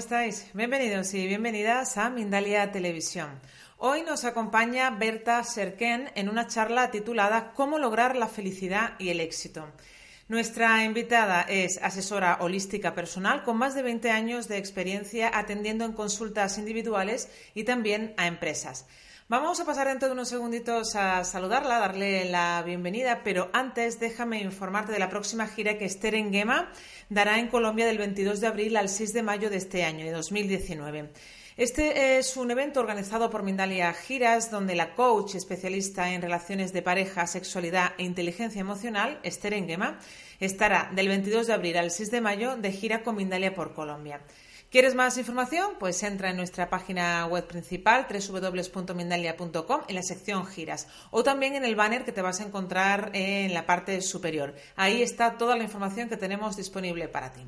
estáis? Bienvenidos y bienvenidas a Mindalia Televisión. Hoy nos acompaña Berta Serken en una charla titulada Cómo lograr la felicidad y el éxito. Nuestra invitada es asesora holística personal con más de 20 años de experiencia atendiendo en consultas individuales y también a empresas. Vamos a pasar dentro de unos segunditos a saludarla, darle la bienvenida, pero antes déjame informarte de la próxima gira que Esther Engema dará en Colombia del 22 de abril al 6 de mayo de este año, de 2019. Este es un evento organizado por Mindalia Giras, donde la coach especialista en relaciones de pareja, sexualidad e inteligencia emocional, Esther Engema, estará del 22 de abril al 6 de mayo de gira con Mindalia por Colombia. ¿Quieres más información? Pues entra en nuestra página web principal www.mindalia.com en la sección giras o también en el banner que te vas a encontrar en la parte superior. Ahí está toda la información que tenemos disponible para ti.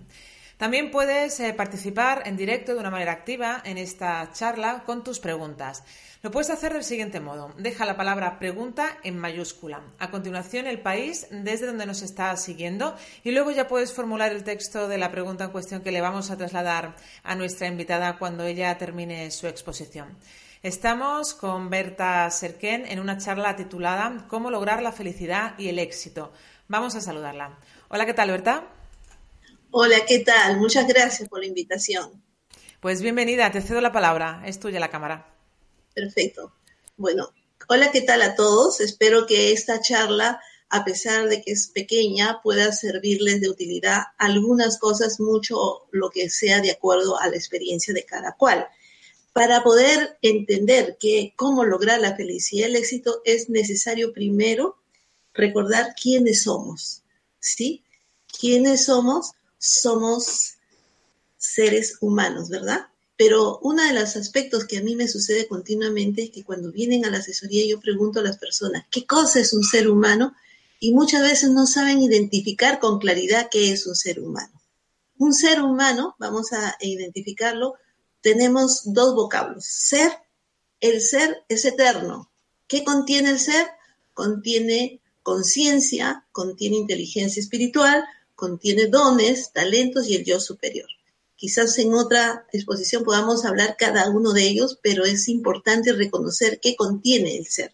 También puedes eh, participar en directo de una manera activa en esta charla con tus preguntas. Lo puedes hacer del siguiente modo. Deja la palabra pregunta en mayúscula. A continuación, el país desde donde nos estás siguiendo y luego ya puedes formular el texto de la pregunta en cuestión que le vamos a trasladar a nuestra invitada cuando ella termine su exposición. Estamos con Berta Serken en una charla titulada Cómo lograr la felicidad y el éxito. Vamos a saludarla. Hola, ¿qué tal, Berta? Hola, ¿qué tal? Muchas gracias por la invitación. Pues bienvenida, te cedo la palabra. Es tuya la cámara. Perfecto. Bueno, hola, ¿qué tal a todos? Espero que esta charla, a pesar de que es pequeña, pueda servirles de utilidad algunas cosas, mucho lo que sea de acuerdo a la experiencia de cada cual. Para poder entender que cómo lograr la felicidad y el éxito es necesario primero recordar quiénes somos, ¿sí? ¿Quiénes somos? Somos seres humanos, ¿verdad? Pero uno de los aspectos que a mí me sucede continuamente es que cuando vienen a la asesoría yo pregunto a las personas, ¿qué cosa es un ser humano? Y muchas veces no saben identificar con claridad qué es un ser humano. Un ser humano, vamos a identificarlo, tenemos dos vocablos. Ser, el ser es eterno. ¿Qué contiene el ser? Contiene conciencia, contiene inteligencia espiritual, contiene dones, talentos y el yo superior. Quizás en otra exposición podamos hablar cada uno de ellos, pero es importante reconocer qué contiene el ser.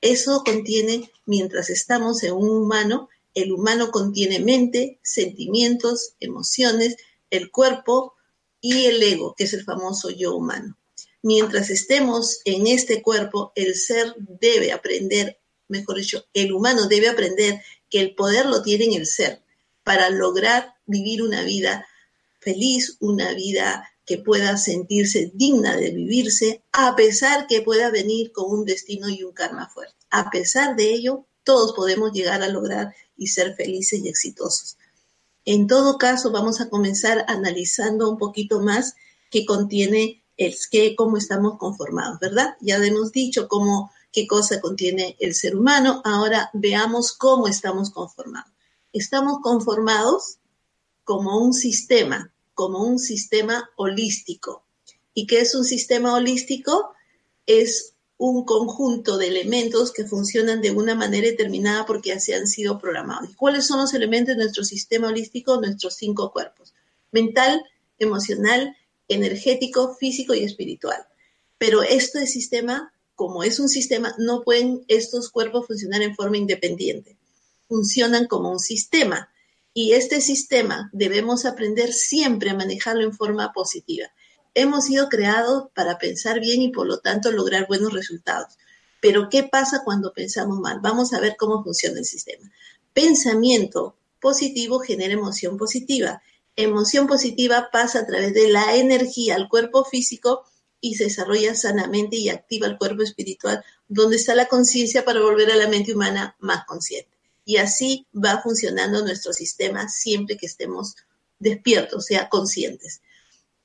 Eso contiene, mientras estamos en un humano, el humano contiene mente, sentimientos, emociones, el cuerpo y el ego, que es el famoso yo humano. Mientras estemos en este cuerpo, el ser debe aprender, mejor dicho, el humano debe aprender que el poder lo tiene en el ser para lograr vivir una vida feliz, una vida que pueda sentirse digna de vivirse, a pesar que pueda venir con un destino y un karma fuerte. A pesar de ello, todos podemos llegar a lograr y ser felices y exitosos. En todo caso, vamos a comenzar analizando un poquito más qué contiene el qué, cómo estamos conformados, ¿verdad? Ya hemos dicho cómo, qué cosa contiene el ser humano. Ahora veamos cómo estamos conformados. Estamos conformados como un sistema, como un sistema holístico. ¿Y qué es un sistema holístico? Es un conjunto de elementos que funcionan de una manera determinada porque así han sido programados. ¿Y cuáles son los elementos de nuestro sistema holístico? Nuestros cinco cuerpos. Mental, emocional, energético, físico y espiritual. Pero este sistema, como es un sistema, no pueden estos cuerpos funcionar en forma independiente. Funcionan como un sistema y este sistema debemos aprender siempre a manejarlo en forma positiva. Hemos sido creados para pensar bien y por lo tanto lograr buenos resultados. Pero ¿qué pasa cuando pensamos mal? Vamos a ver cómo funciona el sistema. Pensamiento positivo genera emoción positiva. Emoción positiva pasa a través de la energía al cuerpo físico y se desarrolla sanamente y activa el cuerpo espiritual, donde está la conciencia para volver a la mente humana más consciente. Y así va funcionando nuestro sistema siempre que estemos despiertos, o sea, conscientes.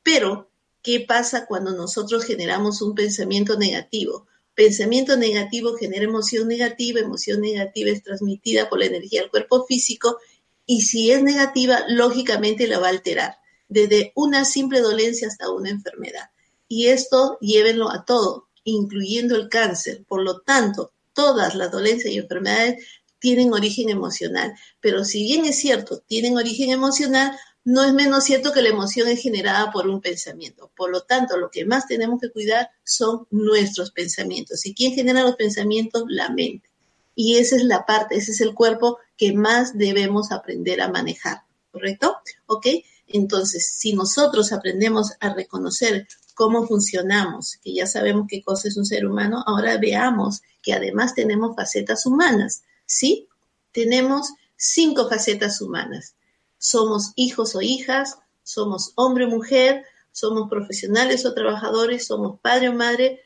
Pero, ¿qué pasa cuando nosotros generamos un pensamiento negativo? Pensamiento negativo genera emoción negativa, emoción negativa es transmitida por la energía al cuerpo físico y si es negativa, lógicamente la va a alterar, desde una simple dolencia hasta una enfermedad. Y esto llévenlo a todo, incluyendo el cáncer. Por lo tanto, todas las dolencias y enfermedades tienen origen emocional. Pero si bien es cierto, tienen origen emocional, no es menos cierto que la emoción es generada por un pensamiento. Por lo tanto, lo que más tenemos que cuidar son nuestros pensamientos. ¿Y quién genera los pensamientos? La mente. Y esa es la parte, ese es el cuerpo que más debemos aprender a manejar, ¿correcto? ¿Ok? Entonces, si nosotros aprendemos a reconocer cómo funcionamos, que ya sabemos qué cosa es un ser humano, ahora veamos que además tenemos facetas humanas, ¿sí? Tenemos cinco facetas humanas. Somos hijos o hijas, somos hombre o mujer, somos profesionales o trabajadores, somos padre o madre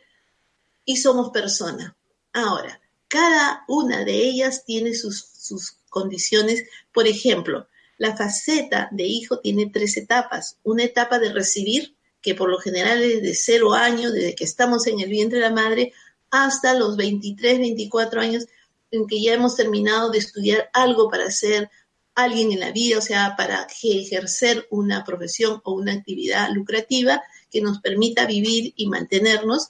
y somos persona. Ahora, cada una de ellas tiene sus, sus condiciones. Por ejemplo, la faceta de hijo tiene tres etapas. Una etapa de recibir, que por lo general es de cero años, desde que estamos en el vientre de la madre, hasta los 23, 24 años en que ya hemos terminado de estudiar algo para ser alguien en la vida, o sea, para ejercer una profesión o una actividad lucrativa que nos permita vivir y mantenernos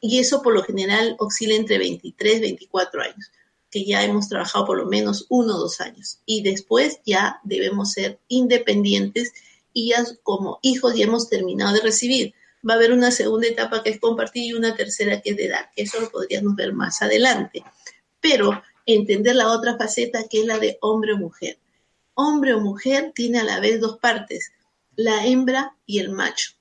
y eso por lo general oscila entre 23 y 24 años, que ya hemos trabajado por lo menos uno o dos años. Y después ya debemos ser independientes y ya como hijos ya hemos terminado de recibir. Va a haber una segunda etapa que es compartir y una tercera que es de dar, que eso lo podríamos ver más adelante. Pero entender la otra faceta que es la de hombre o mujer. Hombre o mujer tiene a la vez dos partes, la hembra y el macho.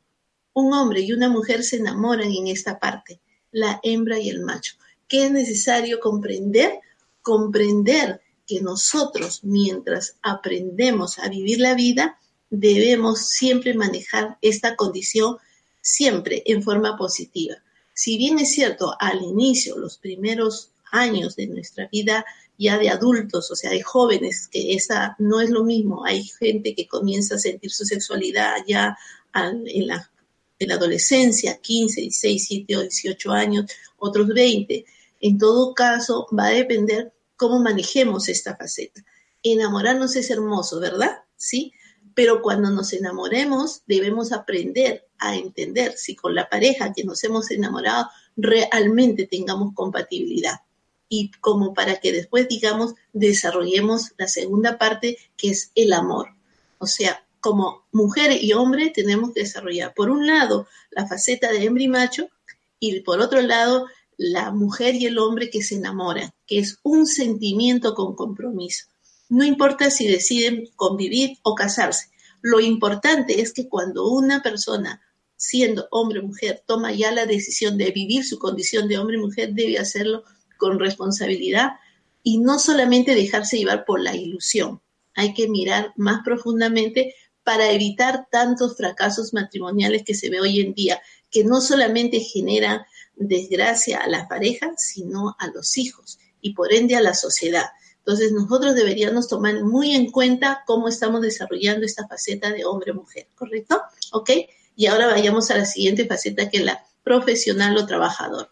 Un hombre y una mujer se enamoran en esta parte la hembra y el macho. ¿Qué es necesario comprender? Comprender que nosotros, mientras aprendemos a vivir la vida, debemos siempre manejar esta condición siempre en forma positiva. Si bien es cierto, al inicio, los primeros años de nuestra vida ya de adultos, o sea, de jóvenes, que esa no es lo mismo. Hay gente que comienza a sentir su sexualidad ya en la en la adolescencia, 15, 16, 17 o 18 años, otros 20. En todo caso, va a depender cómo manejemos esta faceta. Enamorarnos es hermoso, ¿verdad? Sí, pero cuando nos enamoremos debemos aprender a entender si con la pareja que nos hemos enamorado realmente tengamos compatibilidad y como para que después, digamos, desarrollemos la segunda parte que es el amor. O sea, como mujer y hombre tenemos que desarrollar, por un lado, la faceta de hembra y macho, y por otro lado, la mujer y el hombre que se enamoran, que es un sentimiento con compromiso. No importa si deciden convivir o casarse, lo importante es que cuando una persona, siendo hombre o mujer, toma ya la decisión de vivir su condición de hombre y mujer, debe hacerlo con responsabilidad y no solamente dejarse llevar por la ilusión. Hay que mirar más profundamente para evitar tantos fracasos matrimoniales que se ve hoy en día, que no solamente generan desgracia a la pareja, sino a los hijos y por ende a la sociedad. Entonces nosotros deberíamos tomar muy en cuenta cómo estamos desarrollando esta faceta de hombre-mujer, ¿correcto? ¿Ok? Y ahora vayamos a la siguiente faceta que es la profesional o trabajador.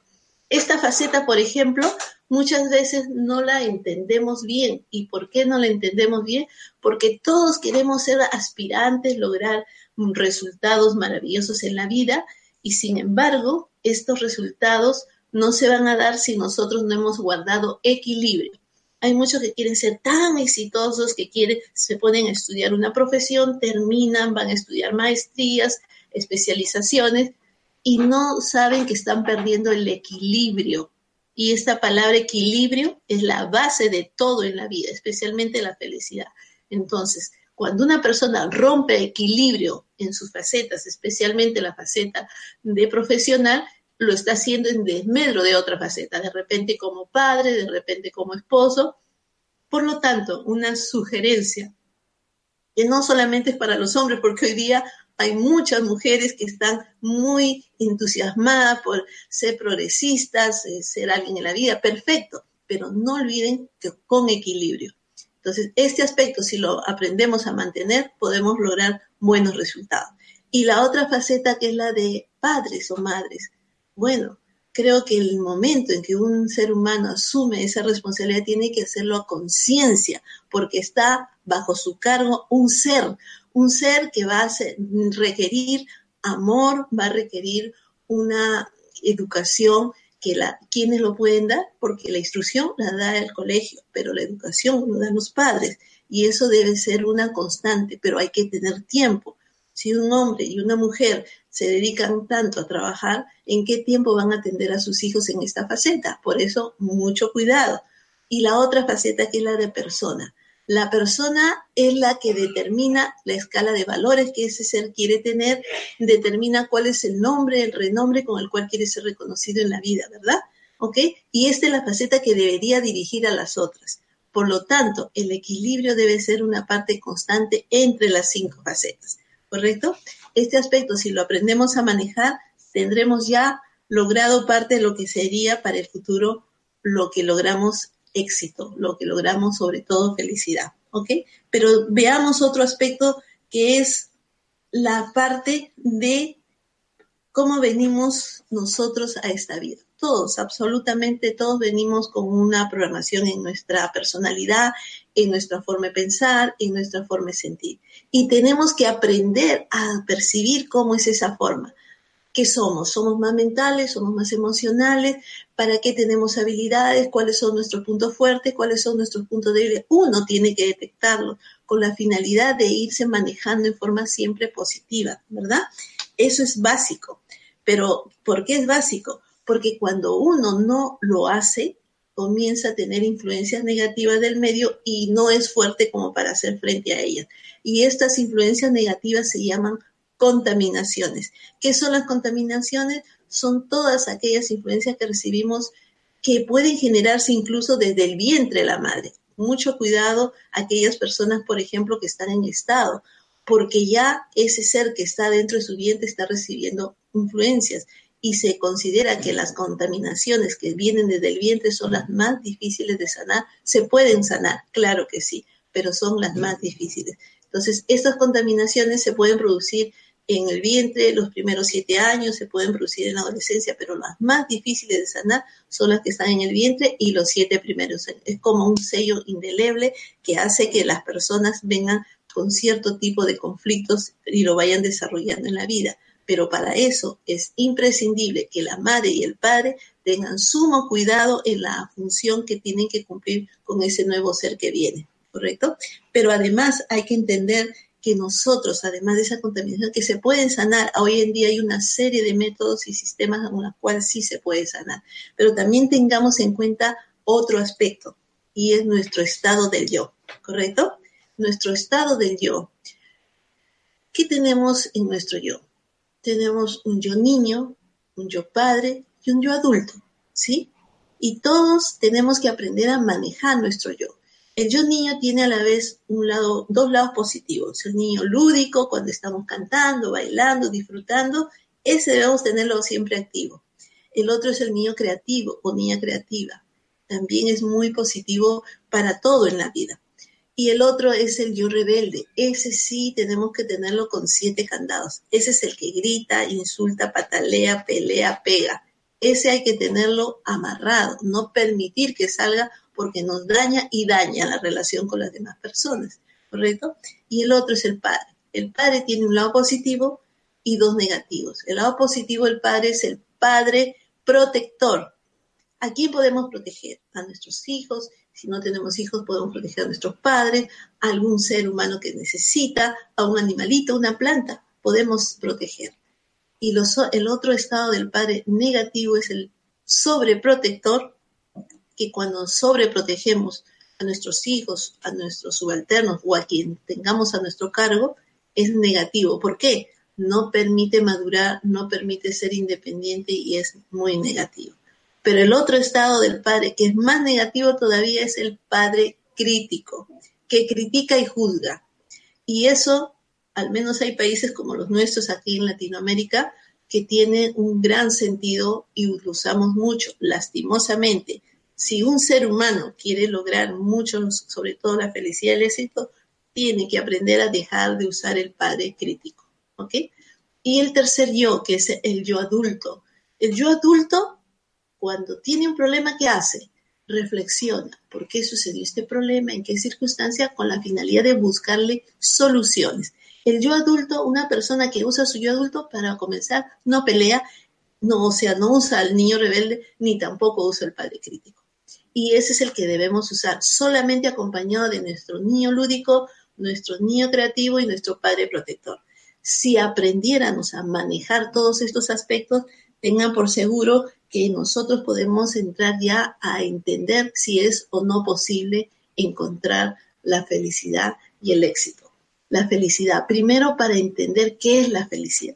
Esta faceta, por ejemplo, muchas veces no la entendemos bien. ¿Y por qué no la entendemos bien? Porque todos queremos ser aspirantes, lograr resultados maravillosos en la vida y sin embargo, estos resultados no se van a dar si nosotros no hemos guardado equilibrio. Hay muchos que quieren ser tan exitosos que quieren, se ponen a estudiar una profesión, terminan, van a estudiar maestrías, especializaciones y no saben que están perdiendo el equilibrio y esta palabra equilibrio es la base de todo en la vida, especialmente la felicidad. Entonces, cuando una persona rompe equilibrio en sus facetas, especialmente la faceta de profesional, lo está haciendo en desmedro de otra faceta, de repente como padre, de repente como esposo. Por lo tanto, una sugerencia que no solamente es para los hombres, porque hoy día hay muchas mujeres que están muy entusiasmadas por ser progresistas, eh, ser alguien en la vida, perfecto, pero no olviden que con equilibrio. Entonces, este aspecto, si lo aprendemos a mantener, podemos lograr buenos resultados. Y la otra faceta que es la de padres o madres. Bueno, creo que el momento en que un ser humano asume esa responsabilidad tiene que hacerlo a conciencia, porque está bajo su cargo un ser, un ser que va a requerir amor, va a requerir una educación que la, quienes lo pueden dar, porque la instrucción la da el colegio, pero la educación lo dan los padres y eso debe ser una constante, pero hay que tener tiempo. Si un hombre y una mujer se dedican tanto a trabajar, ¿en qué tiempo van a atender a sus hijos en esta faceta? Por eso, mucho cuidado. Y la otra faceta que es la de persona. La persona es la que determina la escala de valores que ese ser quiere tener, determina cuál es el nombre, el renombre con el cual quiere ser reconocido en la vida, ¿verdad? ¿Ok? Y esta es la faceta que debería dirigir a las otras. Por lo tanto, el equilibrio debe ser una parte constante entre las cinco facetas, ¿correcto? Este aspecto, si lo aprendemos a manejar, tendremos ya logrado parte de lo que sería para el futuro lo que logramos éxito, lo que logramos sobre todo felicidad, ¿ok? Pero veamos otro aspecto que es la parte de cómo venimos nosotros a esta vida. Todos, absolutamente todos venimos con una programación en nuestra personalidad, en nuestra forma de pensar, en nuestra forma de sentir. Y tenemos que aprender a percibir cómo es esa forma. ¿Qué somos? ¿Somos más mentales? ¿Somos más emocionales? ¿Para qué tenemos habilidades? ¿Cuáles son nuestros puntos fuertes? ¿Cuáles son nuestros puntos débiles? Uno tiene que detectarlo con la finalidad de irse manejando en forma siempre positiva, ¿verdad? Eso es básico. Pero, ¿por qué es básico? Porque cuando uno no lo hace, comienza a tener influencias negativas del medio y no es fuerte como para hacer frente a ellas. Y estas influencias negativas se llaman contaminaciones. ¿Qué son las contaminaciones? Son todas aquellas influencias que recibimos que pueden generarse incluso desde el vientre de la madre. Mucho cuidado aquellas personas, por ejemplo, que están en estado, porque ya ese ser que está dentro de su vientre está recibiendo influencias y se considera que las contaminaciones que vienen desde el vientre son las más difíciles de sanar. Se pueden sanar, claro que sí, pero son las más difíciles. Entonces, estas contaminaciones se pueden producir en el vientre los primeros siete años, se pueden producir en la adolescencia, pero las más difíciles de sanar son las que están en el vientre y los siete primeros años. Es como un sello indeleble que hace que las personas vengan con cierto tipo de conflictos y lo vayan desarrollando en la vida. Pero para eso es imprescindible que la madre y el padre tengan sumo cuidado en la función que tienen que cumplir con ese nuevo ser que viene, ¿correcto? Pero además hay que entender que nosotros, además de esa contaminación, que se pueden sanar, hoy en día hay una serie de métodos y sistemas con los cuales sí se puede sanar, pero también tengamos en cuenta otro aspecto, y es nuestro estado del yo, ¿correcto? Nuestro estado del yo. ¿Qué tenemos en nuestro yo? Tenemos un yo niño, un yo padre y un yo adulto, ¿sí? Y todos tenemos que aprender a manejar nuestro yo. El yo niño tiene a la vez dos lados positivos. El niño lúdico, cuando estamos cantando, bailando, disfrutando, ese debemos tenerlo siempre activo. El otro es el niño creativo o niña creativa. También es muy positivo para todo en la vida. Y el otro es el yo rebelde. Ese sí tenemos que tenerlo con siete candados. Ese es el que grita, insulta, patalea, pelea, pega. Ese hay que tenerlo amarrado, no permitir que salga porque nos daña y daña la relación con las demás personas, ¿correcto? Y el otro es el padre. El padre tiene un lado positivo y dos negativos. El lado positivo del padre es el padre protector. ¿A quién podemos proteger? A nuestros hijos. Si no tenemos hijos, podemos proteger a nuestros padres, a algún ser humano que necesita, a un animalito, una planta. Podemos proteger. Y el otro estado del padre negativo es el sobreprotector, que cuando sobreprotegemos a nuestros hijos, a nuestros subalternos o a quien tengamos a nuestro cargo, es negativo. ¿Por qué? No permite madurar, no permite ser independiente y es muy negativo. Pero el otro estado del padre, que es más negativo todavía, es el padre crítico, que critica y juzga. Y eso, al menos hay países como los nuestros aquí en Latinoamérica, que tienen un gran sentido y lo usamos mucho. Lastimosamente, si un ser humano quiere lograr mucho, sobre todo la felicidad y el éxito, tiene que aprender a dejar de usar el padre crítico. ¿Ok? Y el tercer yo, que es el yo adulto. El yo adulto, cuando tiene un problema, ¿qué hace? reflexiona por qué sucedió este problema, en qué circunstancia, con la finalidad de buscarle soluciones. El yo adulto, una persona que usa su yo adulto para comenzar, no pelea, no, o sea, no usa al niño rebelde, ni tampoco usa el padre crítico. Y ese es el que debemos usar, solamente acompañado de nuestro niño lúdico, nuestro niño creativo y nuestro padre protector. Si aprendiéramos a manejar todos estos aspectos, tengan por seguro que nosotros podemos entrar ya a entender si es o no posible encontrar la felicidad y el éxito. La felicidad, primero para entender qué es la felicidad.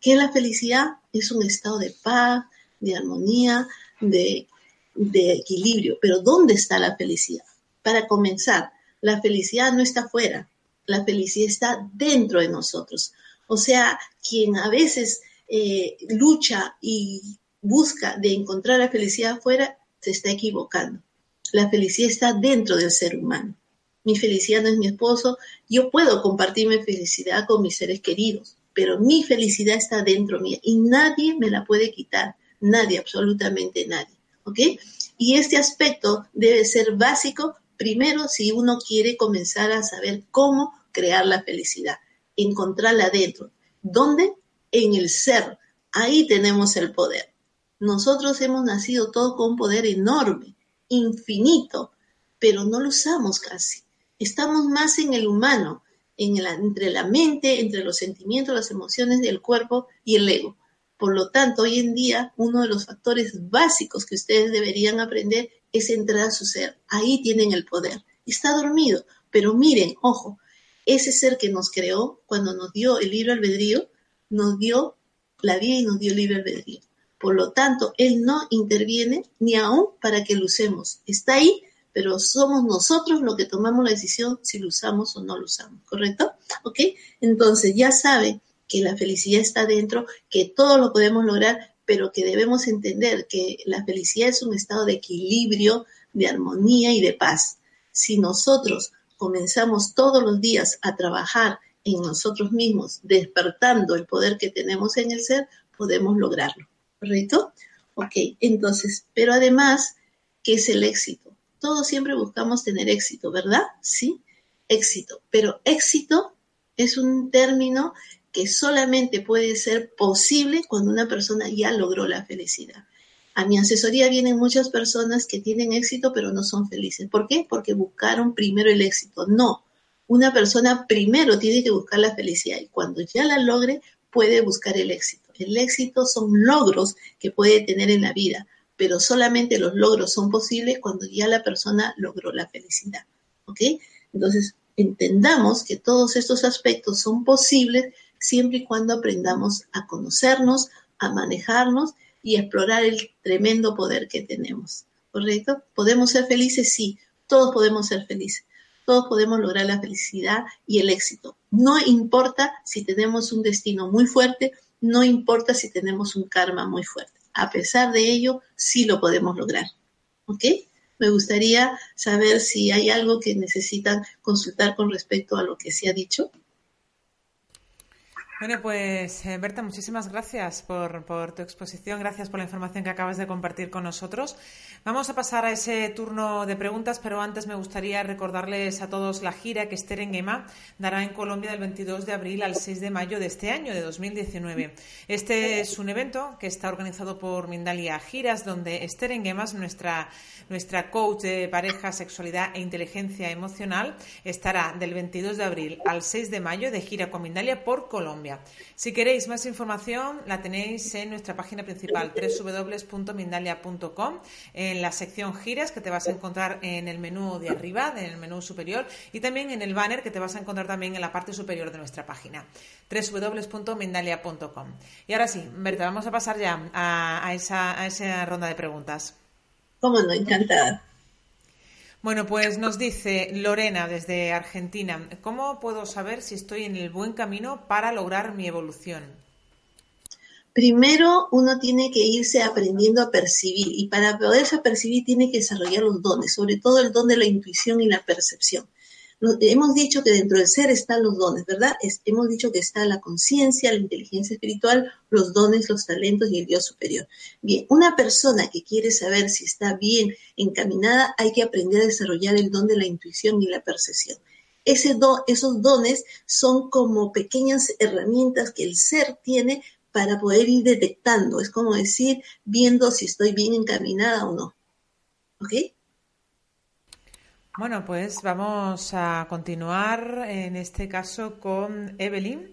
¿Qué es la felicidad? Es un estado de paz, de armonía, de, de equilibrio. Pero ¿dónde está la felicidad? Para comenzar, la felicidad no está fuera, la felicidad está dentro de nosotros. O sea, quien a veces eh, lucha y busca de encontrar la felicidad afuera, se está equivocando. La felicidad está dentro del ser humano. Mi felicidad no es mi esposo. Yo puedo compartir mi felicidad con mis seres queridos, pero mi felicidad está dentro mía y nadie me la puede quitar. Nadie, absolutamente nadie. ¿Ok? Y este aspecto debe ser básico primero si uno quiere comenzar a saber cómo crear la felicidad, encontrarla dentro. ¿Dónde? En el ser. Ahí tenemos el poder. Nosotros hemos nacido todos con un poder enorme, infinito, pero no lo usamos casi. Estamos más en el humano, en entre la mente, entre los sentimientos, las emociones del cuerpo y el ego. Por lo tanto, hoy en día, uno de los factores básicos que ustedes deberían aprender es entrar a su ser. Ahí tienen el poder. Está dormido, pero miren, ojo, ese ser que nos creó cuando nos dio el libro albedrío, nos dio la vida y nos dio libre albedrío. Por lo tanto, Él no interviene ni aún para que lo usemos. Está ahí, pero somos nosotros los que tomamos la decisión si lo usamos o no lo usamos, ¿correcto? ¿Ok? Entonces ya sabe que la felicidad está dentro, que todo lo podemos lograr, pero que debemos entender que la felicidad es un estado de equilibrio, de armonía y de paz. Si nosotros comenzamos todos los días a trabajar en nosotros mismos, despertando el poder que tenemos en el ser, podemos lograrlo. ¿Correcto? Ok, entonces, pero además, ¿qué es el éxito? Todos siempre buscamos tener éxito, ¿verdad? Sí, éxito. Pero éxito es un término que solamente puede ser posible cuando una persona ya logró la felicidad. A mi asesoría vienen muchas personas que tienen éxito pero no son felices. ¿Por qué? Porque buscaron primero el éxito. No, una persona primero tiene que buscar la felicidad y cuando ya la logre puede buscar el éxito. El éxito son logros que puede tener en la vida, pero solamente los logros son posibles cuando ya la persona logró la felicidad. ¿Ok? Entonces, entendamos que todos estos aspectos son posibles siempre y cuando aprendamos a conocernos, a manejarnos y a explorar el tremendo poder que tenemos. ¿Correcto? ¿Podemos ser felices? Sí, todos podemos ser felices todos podemos lograr la felicidad y el éxito. No importa si tenemos un destino muy fuerte, no importa si tenemos un karma muy fuerte. A pesar de ello, sí lo podemos lograr. ¿Ok? Me gustaría saber si hay algo que necesitan consultar con respecto a lo que se ha dicho. Bueno, pues eh, Berta, muchísimas gracias por, tu exposición, gracias por la información que acabas de compartir con nosotros. Vamos a pasar a ese turno de preguntas, pero antes me gustaría recordarles a todos la gira que Esther Engema dará en Colombia del 22 de abril al 6 de mayo de este año, de 2019. Este es un evento que está organizado por Mindalia Giras, donde Esther Engema nuestra, nuestra coach de pareja, sexualidad e inteligencia emocional, estará del 22 de abril al 6 de mayo de gira con Mindalia por Colombia. Si queréis más información, la tenéis en nuestra página principal, www.mindalia.com, en la sección giras que te vas a encontrar en el menú de arriba, en el menú superior, y también en el banner que te vas a encontrar también en la parte superior de nuestra página, www.mindalia.com. Y ahora sí, Berta, vamos a pasar ya a, esa, a esa ronda de preguntas. Cómo no, encantada. Bueno, pues nos dice Lorena desde Argentina, ¿cómo puedo saber si estoy en el buen camino para lograr mi evolución? Primero uno tiene que irse aprendiendo a percibir y para poderse percibir tiene que desarrollar los dones, sobre todo el don de la intuición y la percepción hemos dicho que dentro del ser están los dones, ¿verdad? hemos dicho que está la conciencia, la inteligencia espiritual, los dones, los talentos y el Dios superior. Bien, una persona que quiere saber si está bien encaminada, hay que aprender a desarrollar el don de la intuición y la percepción. Ese esos dones son como pequeñas herramientas que el ser tiene para poder ir detectando. Es como decir, viendo si estoy bien encaminada o no. ¿Ok? Bueno, pues vamos a continuar en este caso con Evelyn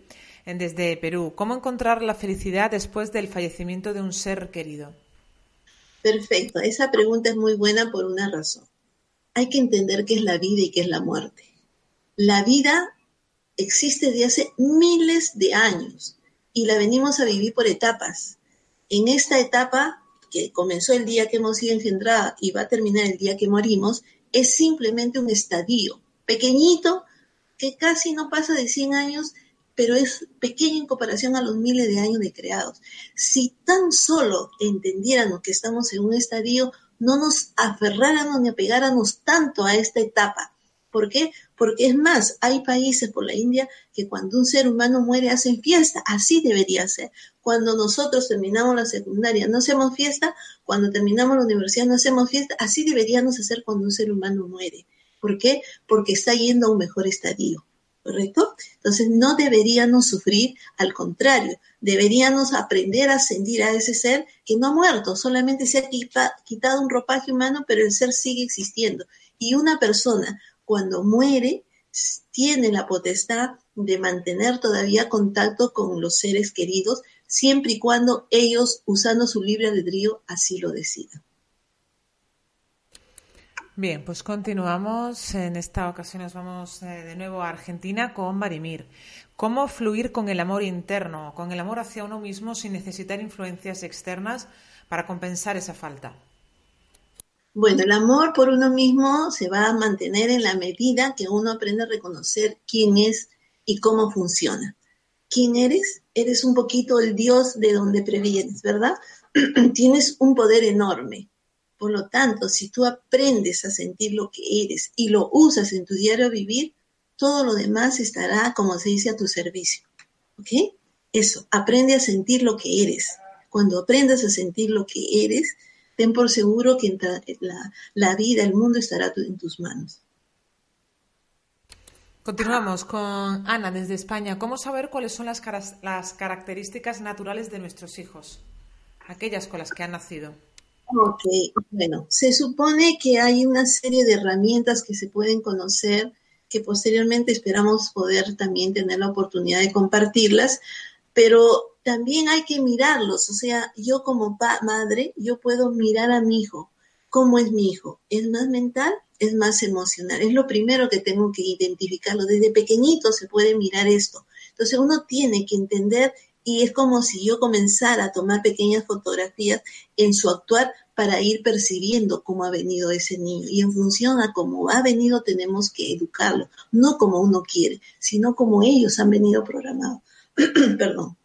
desde Perú. ¿Cómo encontrar la felicidad después del fallecimiento de un ser querido? Perfecto, esa pregunta es muy buena por una razón. Hay que entender qué es la vida y qué es la muerte. La vida existe desde hace miles de años y la venimos a vivir por etapas. En esta etapa, que comenzó el día que hemos sido engendrada y va a terminar el día que morimos, es simplemente un estadio pequeñito que casi no pasa de 100 años, pero es pequeño en comparación a los miles de años de creados. Si tan solo entendiéramos que estamos en un estadio, no nos aferráramos ni apegáramos tanto a esta etapa. ¿Por qué? Porque es más, hay países por la India que cuando un ser humano muere hacen fiesta, así debería ser. Cuando nosotros terminamos la secundaria no hacemos fiesta, cuando terminamos la universidad no hacemos fiesta, así deberíamos hacer cuando un ser humano muere. ¿Por qué? Porque está yendo a un mejor estadio. ¿correcto? Entonces no deberíamos sufrir, al contrario, deberíamos aprender a ascendir a ese ser que no ha muerto, solamente se ha quitado un ropaje humano, pero el ser sigue existiendo. Y una persona cuando muere tiene la potestad de mantener todavía contacto con los seres queridos, siempre y cuando ellos, usando su libre albedrío, así lo decidan. Bien, pues continuamos. En esta ocasión nos vamos eh, de nuevo a Argentina con Marimir. ¿Cómo fluir con el amor interno, con el amor hacia uno mismo sin necesitar influencias externas para compensar esa falta? Bueno, el amor por uno mismo se va a mantener en la medida que uno aprende a reconocer quién es y cómo funciona. ¿Quién eres? Eres un poquito el Dios de donde previenes, ¿verdad? Tienes un poder enorme. Por lo tanto, si tú aprendes a sentir lo que eres y lo usas en tu diario vivir, todo lo demás estará, como se dice, a tu servicio. ¿Ok? Eso, aprende a sentir lo que eres. Cuando aprendas a sentir lo que eres, ten por seguro que la, vida, el mundo estará en tus manos. Continuamos con Ana desde España. ¿Cómo saber cuáles son las, las características naturales de nuestros hijos? Aquellas con las que han nacido. Ok, bueno, se supone que hay una serie de herramientas que se pueden conocer que posteriormente esperamos poder también tener la oportunidad de compartirlas, pero también hay que mirarlos, o sea, yo como madre, yo puedo mirar a mi hijo, cómo es mi hijo, es más mental, es más emocional, es lo primero que tengo que identificarlo, desde pequeñito se puede mirar esto, entonces uno tiene que entender y es como si yo comenzara a tomar pequeñas fotografías en su actuar para ir percibiendo cómo ha venido ese niño. Y en función a cómo ha venido tenemos que educarlo, no como uno quiere, sino como ellos han venido programados. Perdón.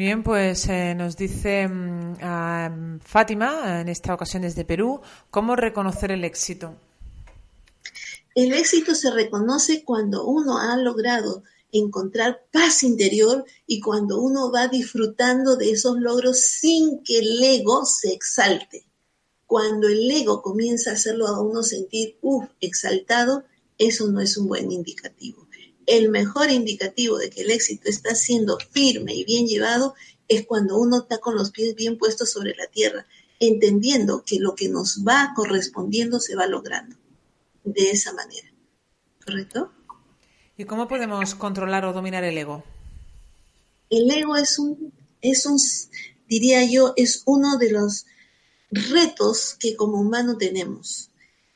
Bien, pues eh, nos dice mm, Fátima, en esta ocasión desde Perú, ¿cómo reconocer el éxito? El éxito se reconoce cuando uno ha logrado encontrar paz interior y cuando uno va disfrutando de esos logros sin que el ego se exalte. Cuando el ego comienza a hacerlo a uno sentir, uff, exaltado, eso no es un buen indicativo el mejor indicativo de que el éxito está siendo firme y bien llevado es cuando uno está con los pies bien puestos sobre la tierra, entendiendo que lo que nos va correspondiendo se va logrando de esa manera. ¿Correcto? ¿Y cómo podemos controlar o dominar el ego? El ego es un, es un, diría yo, es uno de los retos que como humano tenemos.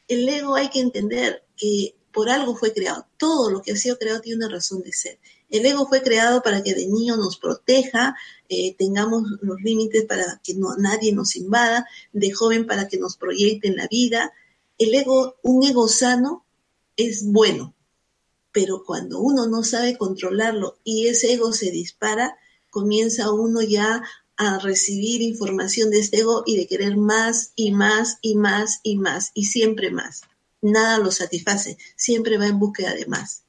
El ego hay que entender que por algo fue creado. Todo lo que ha sido creado tiene una razón de ser. El ego fue creado para que de niño nos proteja, eh, tengamos los límites para que no, nadie nos invada, de joven para que nos proyecte en la vida. El ego, un ego sano es bueno, pero cuando uno no sabe controlarlo y ese ego se dispara, comienza uno ya a recibir información de este ego y de querer más y más y más y más y siempre más. Nada lo satisface, siempre va en búsqueda de más.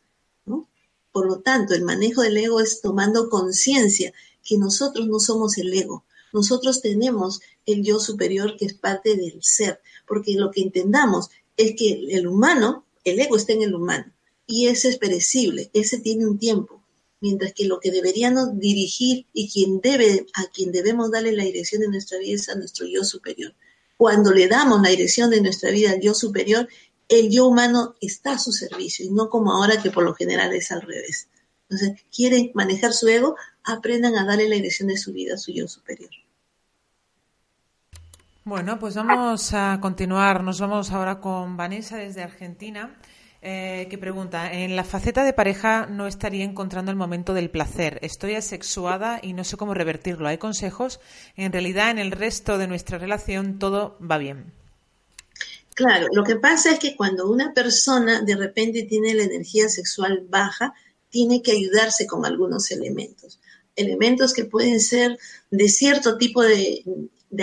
Por lo tanto, el manejo del ego es tomando conciencia que nosotros no somos el ego, nosotros tenemos el yo superior que es parte del ser, porque lo que entendamos es que el humano, el ego está en el humano y ese es perecible, ese tiene un tiempo, mientras que lo que deberíamos dirigir y a quien debemos darle la dirección de nuestra vida es a nuestro yo superior. Cuando le damos la dirección de nuestra vida al yo superior, el yo humano está a su servicio y no como ahora que por lo general es al revés. Entonces, quieren manejar su ego, aprendan a darle la dirección de su vida a su yo superior. Bueno, pues vamos a continuar. Nos vamos ahora con Vanessa desde Argentina. Eh, que pregunta, en la faceta de pareja no estaría encontrando el momento del placer. Estoy asexuada y no sé cómo revertirlo. ¿Hay consejos? En realidad, en el resto de nuestra relación todo va bien. Claro, lo que pasa es que cuando una persona de repente tiene la energía sexual baja, tiene que ayudarse con algunos elementos. Elementos que pueden ser de cierto tipo de,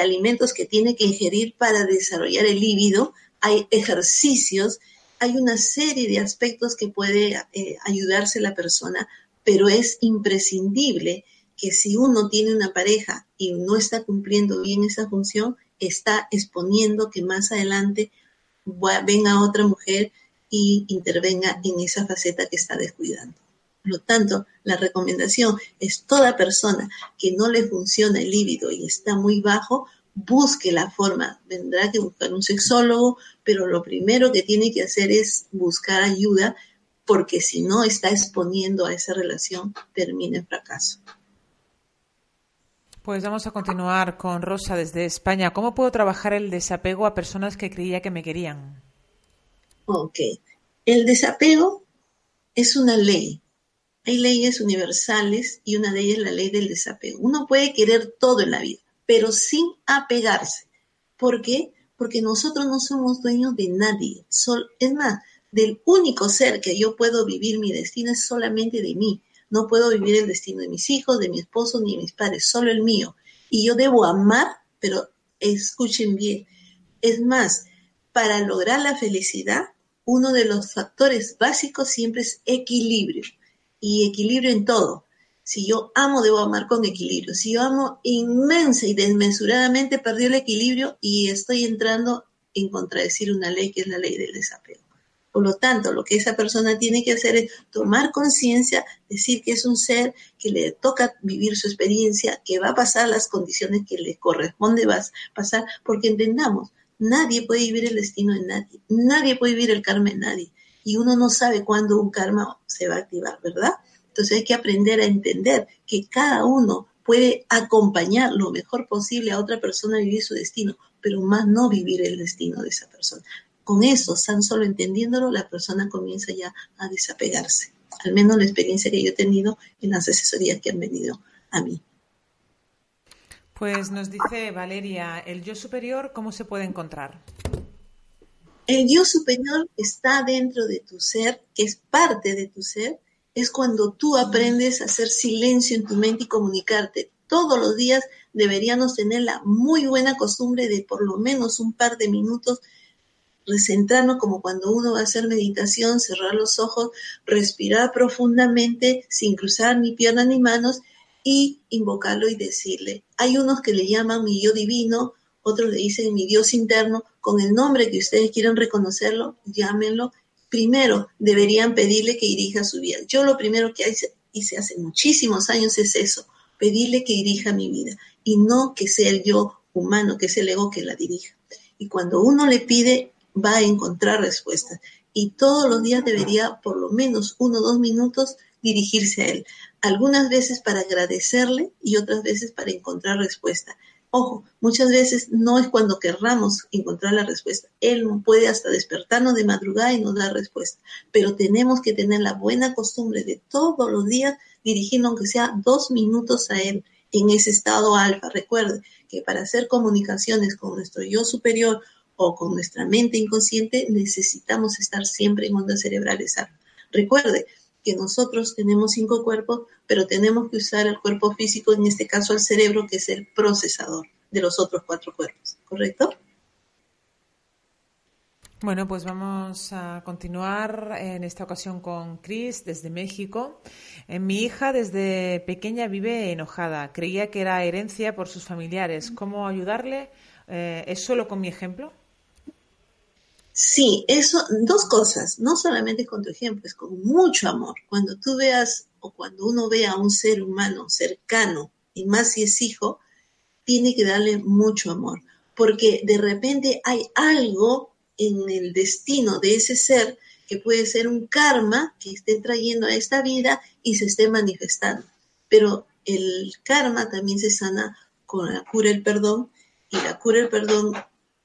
alimentos que tiene que ingerir para desarrollar el líbido. Hay ejercicios hay una serie de aspectos que puede eh, ayudarse la persona, pero es imprescindible que si uno tiene una pareja y no está cumpliendo bien esa función, está exponiendo que más adelante venga otra mujer y intervenga en esa faceta que está descuidando. Por lo tanto, la recomendación es toda persona que no le funciona el líbido y está muy bajo, busque la forma, vendrá que buscar un sexólogo, pero lo primero que tiene que hacer es buscar ayuda, porque si no está exponiendo a esa relación, termina en fracaso. Pues vamos a continuar con Rosa desde España. ¿Cómo puedo trabajar el desapego a personas que creía que me querían? Ok. El desapego es una ley. Hay leyes universales y una de ellas es la ley del desapego. Uno puede querer todo en la vida pero sin apegarse. ¿Por qué? Porque nosotros no somos dueños de nadie. es más, del único ser que yo puedo vivir mi destino es solamente de mí. No puedo vivir el destino de mis hijos, de mi esposo, ni de mis padres, solo el mío. Y yo debo amar, pero escuchen bien. Es más, para lograr la felicidad, uno de los factores básicos siempre es equilibrio. Y equilibrio en todo. Si yo amo, debo amar con equilibrio. Si yo amo inmensa y desmesuradamente, perdí el equilibrio y estoy entrando en contradecir una ley que es la ley del desapego. Por lo tanto, lo que esa persona tiene que hacer es tomar conciencia, decir que es un ser que le toca vivir su experiencia, que va a pasar las condiciones que le corresponde pasar, porque entendamos, nadie puede vivir el destino de nadie, nadie puede vivir el karma de nadie, y uno no sabe cuándo un karma se va a activar, ¿verdad? Entonces hay que aprender a entender que cada uno puede acompañar lo mejor posible a otra persona a vivir su destino, pero más no vivir el destino de esa persona. Con eso, tan solo entendiéndolo, la persona comienza ya a desapegarse. Al menos la experiencia que yo he tenido en las asesorías que han venido a mí. Pues nos dice Valeria, ¿el yo superior cómo se puede encontrar? El yo superior está dentro de tu ser, que es parte de tu ser, es cuando tú aprendes a hacer silencio en tu mente y comunicarte. Todos los días deberíamos tener la muy buena costumbre de por lo menos un par de minutos recentrarnos como cuando uno va a hacer meditación, cerrar los ojos, respirar profundamente sin cruzar ni piernas ni manos y invocarlo y decirle. Hay unos que le llaman mi yo divino, otros le dicen mi Dios interno, con el nombre que ustedes quieran reconocerlo, llámenlo primero deberían pedirle que dirija su vida. Yo lo primero que hice, hace muchísimos años es eso, pedirle que dirija mi vida y no que sea el yo humano, que es el ego que la dirija. Y cuando uno le pide, va a encontrar respuestas. Y todos los días debería por lo menos uno o dos minutos dirigirse a él. Algunas veces para agradecerle y otras veces para encontrar respuesta. Ojo, muchas veces no es cuando querramos encontrar la respuesta. Él puede hasta despertarnos de madrugada y nos dar respuesta. Pero tenemos que tener la buena costumbre de todos los días dirigirnos, aunque sea dos minutos a Él en ese estado alfa. Recuerde que para hacer comunicaciones con nuestro yo superior o con nuestra mente inconsciente necesitamos estar siempre en ondas cerebrales alfa. Recuerde que nosotros tenemos cinco cuerpos, pero tenemos que usar el cuerpo físico, en este caso el cerebro, que es el procesador de los otros cuatro cuerpos, ¿correcto? Bueno, pues vamos a continuar en esta ocasión con Chris desde México. Eh, mi hija desde pequeña vive enojada. Creía que era herencia por sus familiares. ¿Cómo ayudarle? Eh, ¿Es solo con mi ejemplo? Sí, eso, dos cosas, no solamente con tu ejemplo, es con mucho amor. Cuando tú veas o cuando uno ve a un ser humano cercano, y más si es hijo, tiene que darle mucho amor, porque de repente hay algo en el destino de ese ser que puede ser un karma que esté trayendo a esta vida y se esté manifestando. Pero el karma también se sana con la cura el perdón y la cura el perdón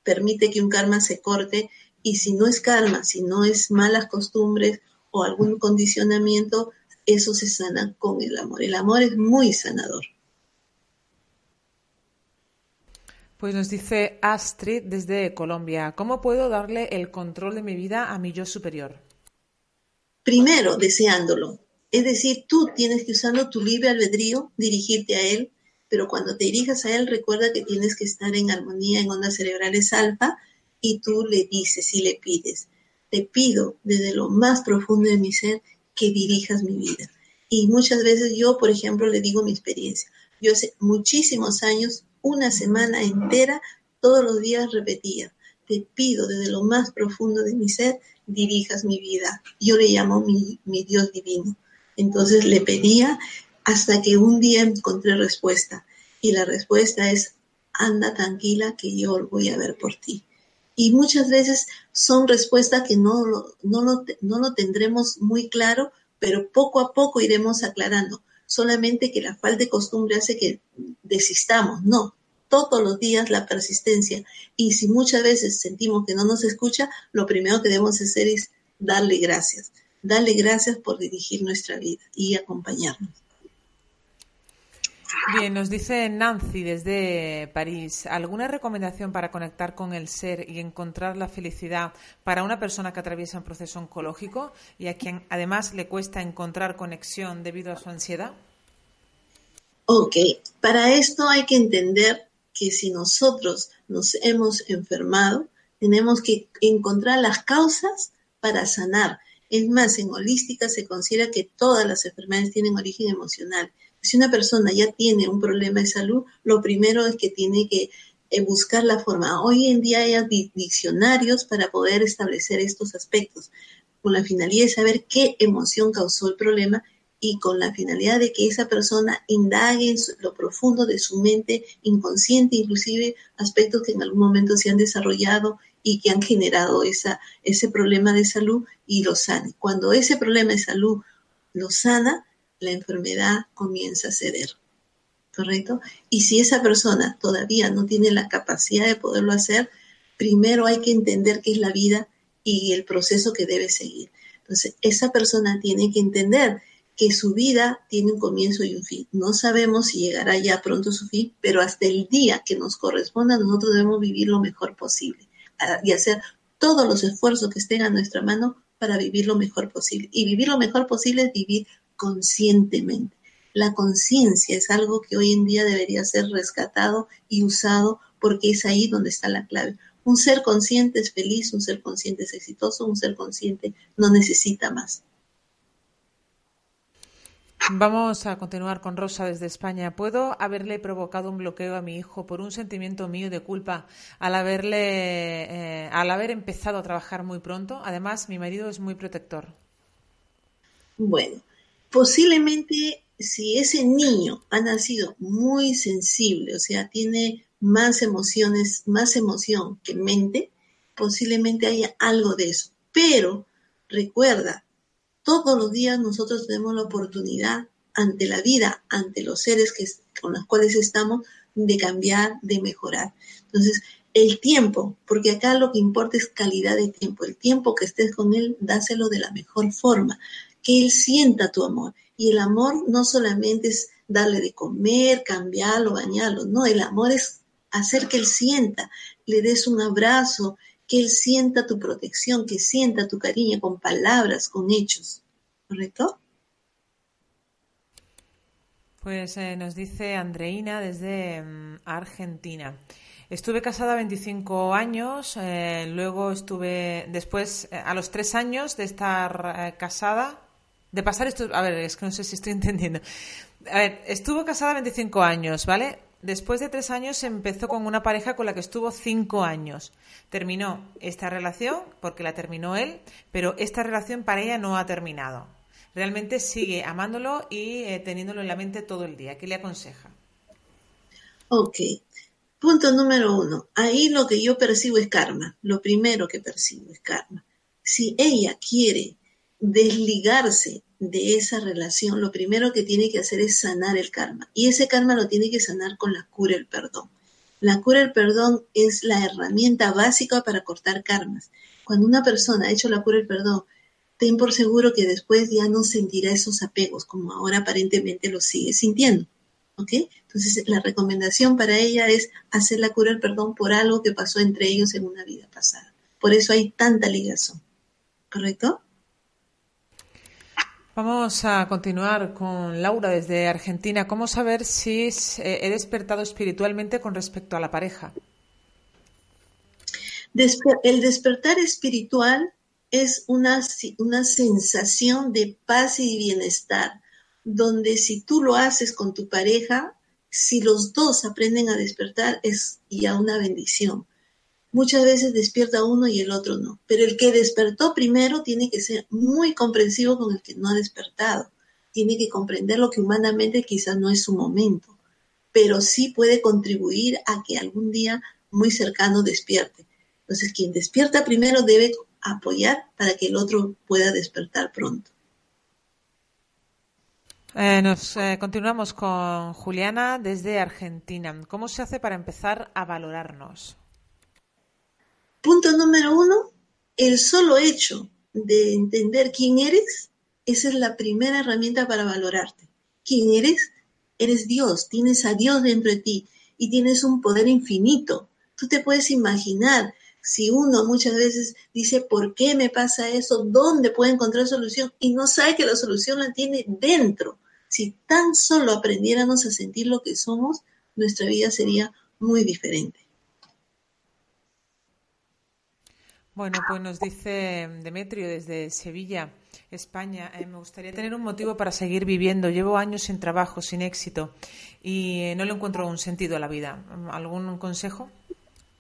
permite que un karma se corte y si no es karma, si no es malas costumbres o algún condicionamiento, eso se sana con el amor. El amor es muy sanador. Pues nos dice Astrid desde Colombia, ¿cómo puedo darle el control de mi vida a mi yo superior? Primero, deseándolo. Es decir, tú tienes que usando tu libre albedrío, dirigirte a él, pero cuando te dirijas a él, recuerda que tienes que estar en armonía en ondas cerebrales alfa y tú le dices y le pides, te pido desde lo más profundo de mi ser que dirijas mi vida. Y muchas veces yo, por ejemplo, le digo mi experiencia. Yo hace muchísimos años una semana entera, todos los días repetía, te pido desde lo más profundo de mi ser, dirijas mi vida. Yo le llamo mi, mi Dios divino. Entonces le pedía hasta que un día encontré respuesta. Y la respuesta es, anda tranquila que yo voy a ver por ti. Y muchas veces son respuestas que no lo, no lo, no lo tendremos muy claro, pero poco a poco iremos aclarando solamente que la falta de costumbre hace que desistamos, no, todos los días la persistencia. Y si muchas veces sentimos que no nos escucha, lo primero que debemos hacer es darle gracias, darle gracias por dirigir nuestra vida y acompañarnos. Bien, nos dice Nancy desde París, ¿alguna recomendación para conectar con el ser y encontrar la felicidad para una persona que atraviesa un proceso oncológico y a quien además le cuesta encontrar conexión debido a su ansiedad? Ok, para esto hay que entender que si nosotros nos hemos enfermado, tenemos que encontrar las causas para sanar. Es más, en holística se considera que todas las enfermedades tienen origen emocional si una persona ya tiene un problema de salud, lo primero es que tiene que eh, buscar la forma. Hoy en día hay diccionarios para poder establecer estos aspectos, con la finalidad de saber qué emoción causó el problema y con la finalidad de que esa persona indague en lo profundo de su mente inconsciente, inclusive aspectos que en algún momento se han desarrollado y que han generado esa, ese problema de salud y lo sane. Cuando ese problema de salud lo sana, la enfermedad comienza a ceder. ¿Correcto? Y si esa persona todavía no tiene la capacidad de poderlo hacer, primero hay que entender qué es la vida y el proceso que debe seguir. Entonces, esa persona tiene que entender que su vida tiene un comienzo y un fin. No sabemos si llegará ya pronto su fin, pero hasta el día que nos corresponda, nosotros debemos vivir lo mejor posible y hacer todos los esfuerzos que estén a nuestra mano para vivir lo mejor posible. Y vivir lo mejor posible es vivir conscientemente. La conciencia es algo que hoy en día debería ser rescatado y usado porque es ahí donde está la clave. Un ser consciente es feliz, un ser consciente es exitoso, un ser consciente no necesita más. Vamos a continuar con Rosa desde España. ¿Puedo haberle provocado un bloqueo a mi hijo por un sentimiento mío de culpa al haberle, eh, al haber empezado a trabajar muy pronto? Además, mi marido es muy protector. Bueno, posiblemente si ese niño ha nacido muy sensible, o sea, tiene más emociones, más emoción que mente, posiblemente haya algo de eso. Pero recuerda, todos los días nosotros tenemos la oportunidad ante la vida, ante los seres que, con los cuales estamos, de cambiar, de mejorar. Entonces, el tiempo, porque acá lo que importa es calidad de tiempo. El tiempo que estés con él, dáselo de la mejor forma, que él sienta tu amor. Y el amor no solamente es darle de comer, cambiarlo, bañarlo, no, el amor es hacer que él sienta, le des un abrazo, que él sienta tu protección, que sienta tu cariño con palabras, con hechos. ¿Correcto? Pues eh, nos dice Andreina desde mm, Argentina. Estuve casada 25 años, eh, luego estuve, después, eh, a los tres años de estar casada, de pasar esto, a ver, es que no sé si estoy entendiendo. A ver, estuvo casada 25 años, ¿vale? Después de tres años empezó con una pareja con la que estuvo cinco años. Terminó esta relación porque la terminó él, pero esta relación para ella no ha terminado. Realmente sigue amándolo y eh, teniéndolo en la mente todo el día. ¿Qué le aconseja? Ok. Punto número uno. Ahí lo que yo percibo es karma. Lo primero que percibo es karma. Si ella quiere desligarse de esa relación, lo primero que tiene que hacer es sanar el karma. Y ese karma lo tiene que sanar con la cura el perdón. La cura el perdón es la herramienta básica para cortar karmas. Cuando una persona ha hecho la cura el perdón, ten por seguro que después ya no sentirá esos apegos como ahora aparentemente lo sigue sintiendo. ¿Ok? Entonces la recomendación para ella es hacer la cura el perdón por algo que pasó entre ellos en una vida pasada. Por eso hay tanta ligación. ¿Correcto? Vamos a continuar con Laura desde Argentina. ¿Cómo saber si he despertado espiritualmente con respecto a la pareja? El despertar espiritual es una, una sensación de paz y bienestar, donde si tú lo haces con tu pareja, si los dos aprenden a despertar, es ya una bendición muchas veces despierta uno y el otro no. Pero el que despertó primero tiene que ser muy comprensivo con el que no ha despertado. Tiene que comprender lo que humanamente quizás no es su momento, pero sí puede contribuir a que algún día muy cercano despierte. Entonces, quien despierta primero debe apoyar para que el otro pueda despertar pronto. Eh, nos eh, continuamos con Juliana desde Argentina. ¿Cómo se hace para empezar a valorarnos? Punto número uno, el solo hecho de entender quién eres, esa es la primera herramienta para valorarte. ¿Quién eres? Eres Dios, tienes a Dios dentro de ti y tienes un poder infinito. Tú te puedes imaginar si uno muchas veces dice, ¿por qué me pasa eso? ¿Dónde puedo encontrar solución? Y no sabe que la solución la tiene dentro. Si tan solo aprendiéramos a sentir lo que somos, nuestra vida sería muy diferente. Bueno, pues nos dice Demetrio desde Sevilla, España, eh, me gustaría tener un motivo para seguir viviendo. Llevo años sin trabajo, sin éxito y no le encuentro un sentido a la vida. ¿Algún consejo?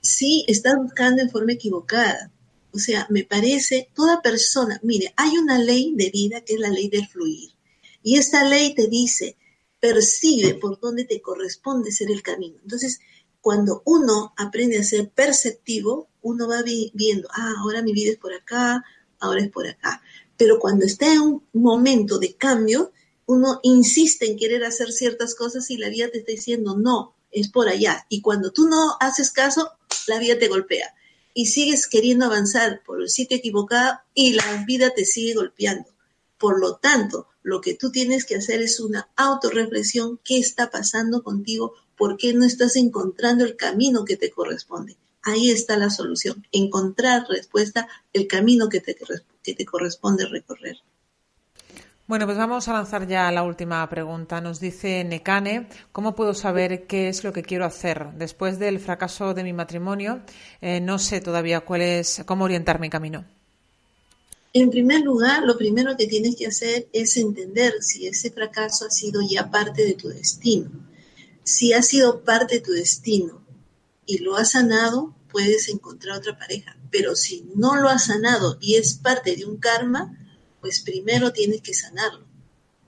Sí, estás buscando en forma equivocada. O sea, me parece, toda persona, mire, hay una ley de vida que es la ley del fluir. Y esta ley te dice, percibe por dónde te corresponde ser el camino. Entonces, cuando uno aprende a ser perceptivo, uno va viendo, ah, ahora mi vida es por acá, ahora es por acá. Pero cuando está en un momento de cambio, uno insiste en querer hacer ciertas cosas y la vida te está diciendo, no, es por allá. Y cuando tú no haces caso, la vida te golpea. Y sigues queriendo avanzar por el sitio equivocado y la vida te sigue golpeando. Por lo tanto, lo que tú tienes que hacer es una autorreflexión, ¿qué está pasando contigo? ¿Por qué no estás encontrando el camino que te corresponde? Ahí está la solución, encontrar respuesta, el camino que te, que te corresponde recorrer. Bueno, pues vamos a lanzar ya la última pregunta. Nos dice Nekane, ¿cómo puedo saber qué es lo que quiero hacer? Después del fracaso de mi matrimonio, eh, no sé todavía cuál es, cómo orientar mi camino. En primer lugar, lo primero que tienes que hacer es entender si ese fracaso ha sido ya parte de tu destino. Si ha sido parte de tu destino y lo has sanado, puedes encontrar otra pareja. Pero si no lo has sanado y es parte de un karma, pues primero tienes que sanarlo.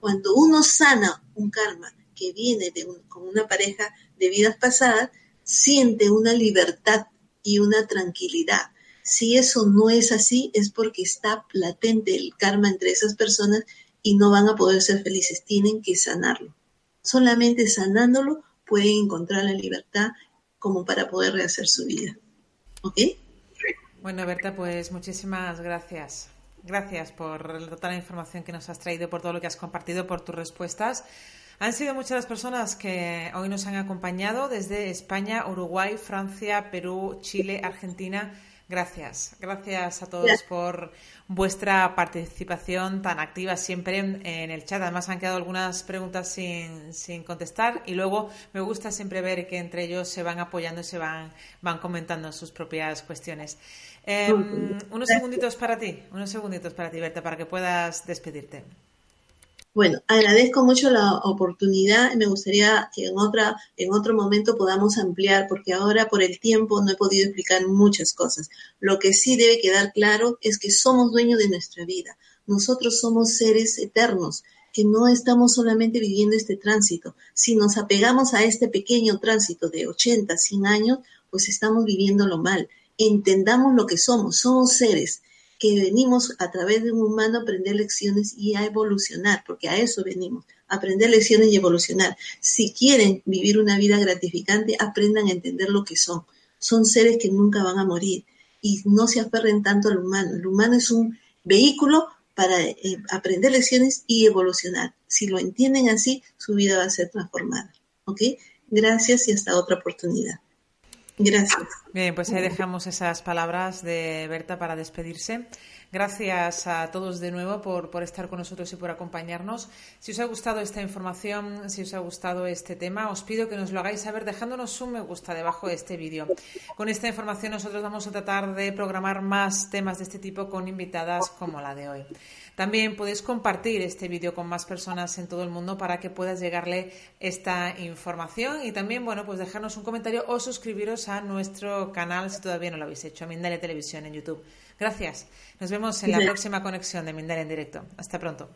Cuando uno sana un karma que viene con una pareja de vidas pasadas, siente una libertad y una tranquilidad. Si eso no es así, es porque está latente el karma entre esas personas y no van a poder ser felices. Tienen que sanarlo. Solamente sanándolo pueden encontrar la libertad como para poder rehacer su vida. ¿Ok? Bueno, Berta, pues muchísimas gracias. Gracias por toda la información que nos has traído, por todo lo que has compartido, por tus respuestas. Han sido muchas las personas que hoy nos han acompañado desde España, Uruguay, Francia, Perú, Chile, Argentina. Gracias, gracias a todos por vuestra participación tan activa siempre en el chat. Además han quedado algunas preguntas sin, sin contestar y luego me gusta siempre ver que entre ellos se van apoyando y se van, van comentando sus propias cuestiones. Em, unos segunditos para ti, unos segunditos para ti, Berta, para que puedas despedirte. Bueno, agradezco mucho la oportunidad. Me gustaría que en, otra, en otro momento podamos ampliar, porque ahora por el tiempo no he podido explicar muchas cosas. Lo que sí debe quedar claro es que somos dueños de nuestra vida. Nosotros somos seres eternos, que no estamos solamente viviendo este tránsito. Si nos apegamos a este pequeño tránsito de 80, 100 años, pues estamos viviéndolo mal entendamos lo que somos. Somos seres que venimos a través de un humano a aprender lecciones y a evolucionar, porque a eso venimos, aprender lecciones y evolucionar. Si quieren vivir una vida gratificante, aprendan a entender lo que son. Son seres que nunca van a morir y no se aferren tanto al humano. El humano es un vehículo para eh, aprender lecciones y evolucionar. Si lo entienden así, su vida va a ser transformada. ¿Ok? Gracias y hasta otra oportunidad. Gracias. Bien, pues ahí dejamos esas palabras de Berta para despedirse. Gracias a todos de nuevo por, estar con nosotros y por acompañarnos. Si os ha gustado esta información, si os ha gustado este tema, os pido que nos lo hagáis saber dejándonos un me gusta debajo de este vídeo. Con esta información nosotros vamos a tratar de programar más temas de este tipo con invitadas como la de hoy. También podéis compartir este vídeo con más personas en todo el mundo para que puedas llegarle esta información y también, bueno, pues dejarnos un comentario o suscribiros a nuestro canal si todavía no lo habéis hecho, a Mindalia Televisión en YouTube. Gracias. Nos vemos en la próxima conexión de Mindalia en directo. Hasta pronto.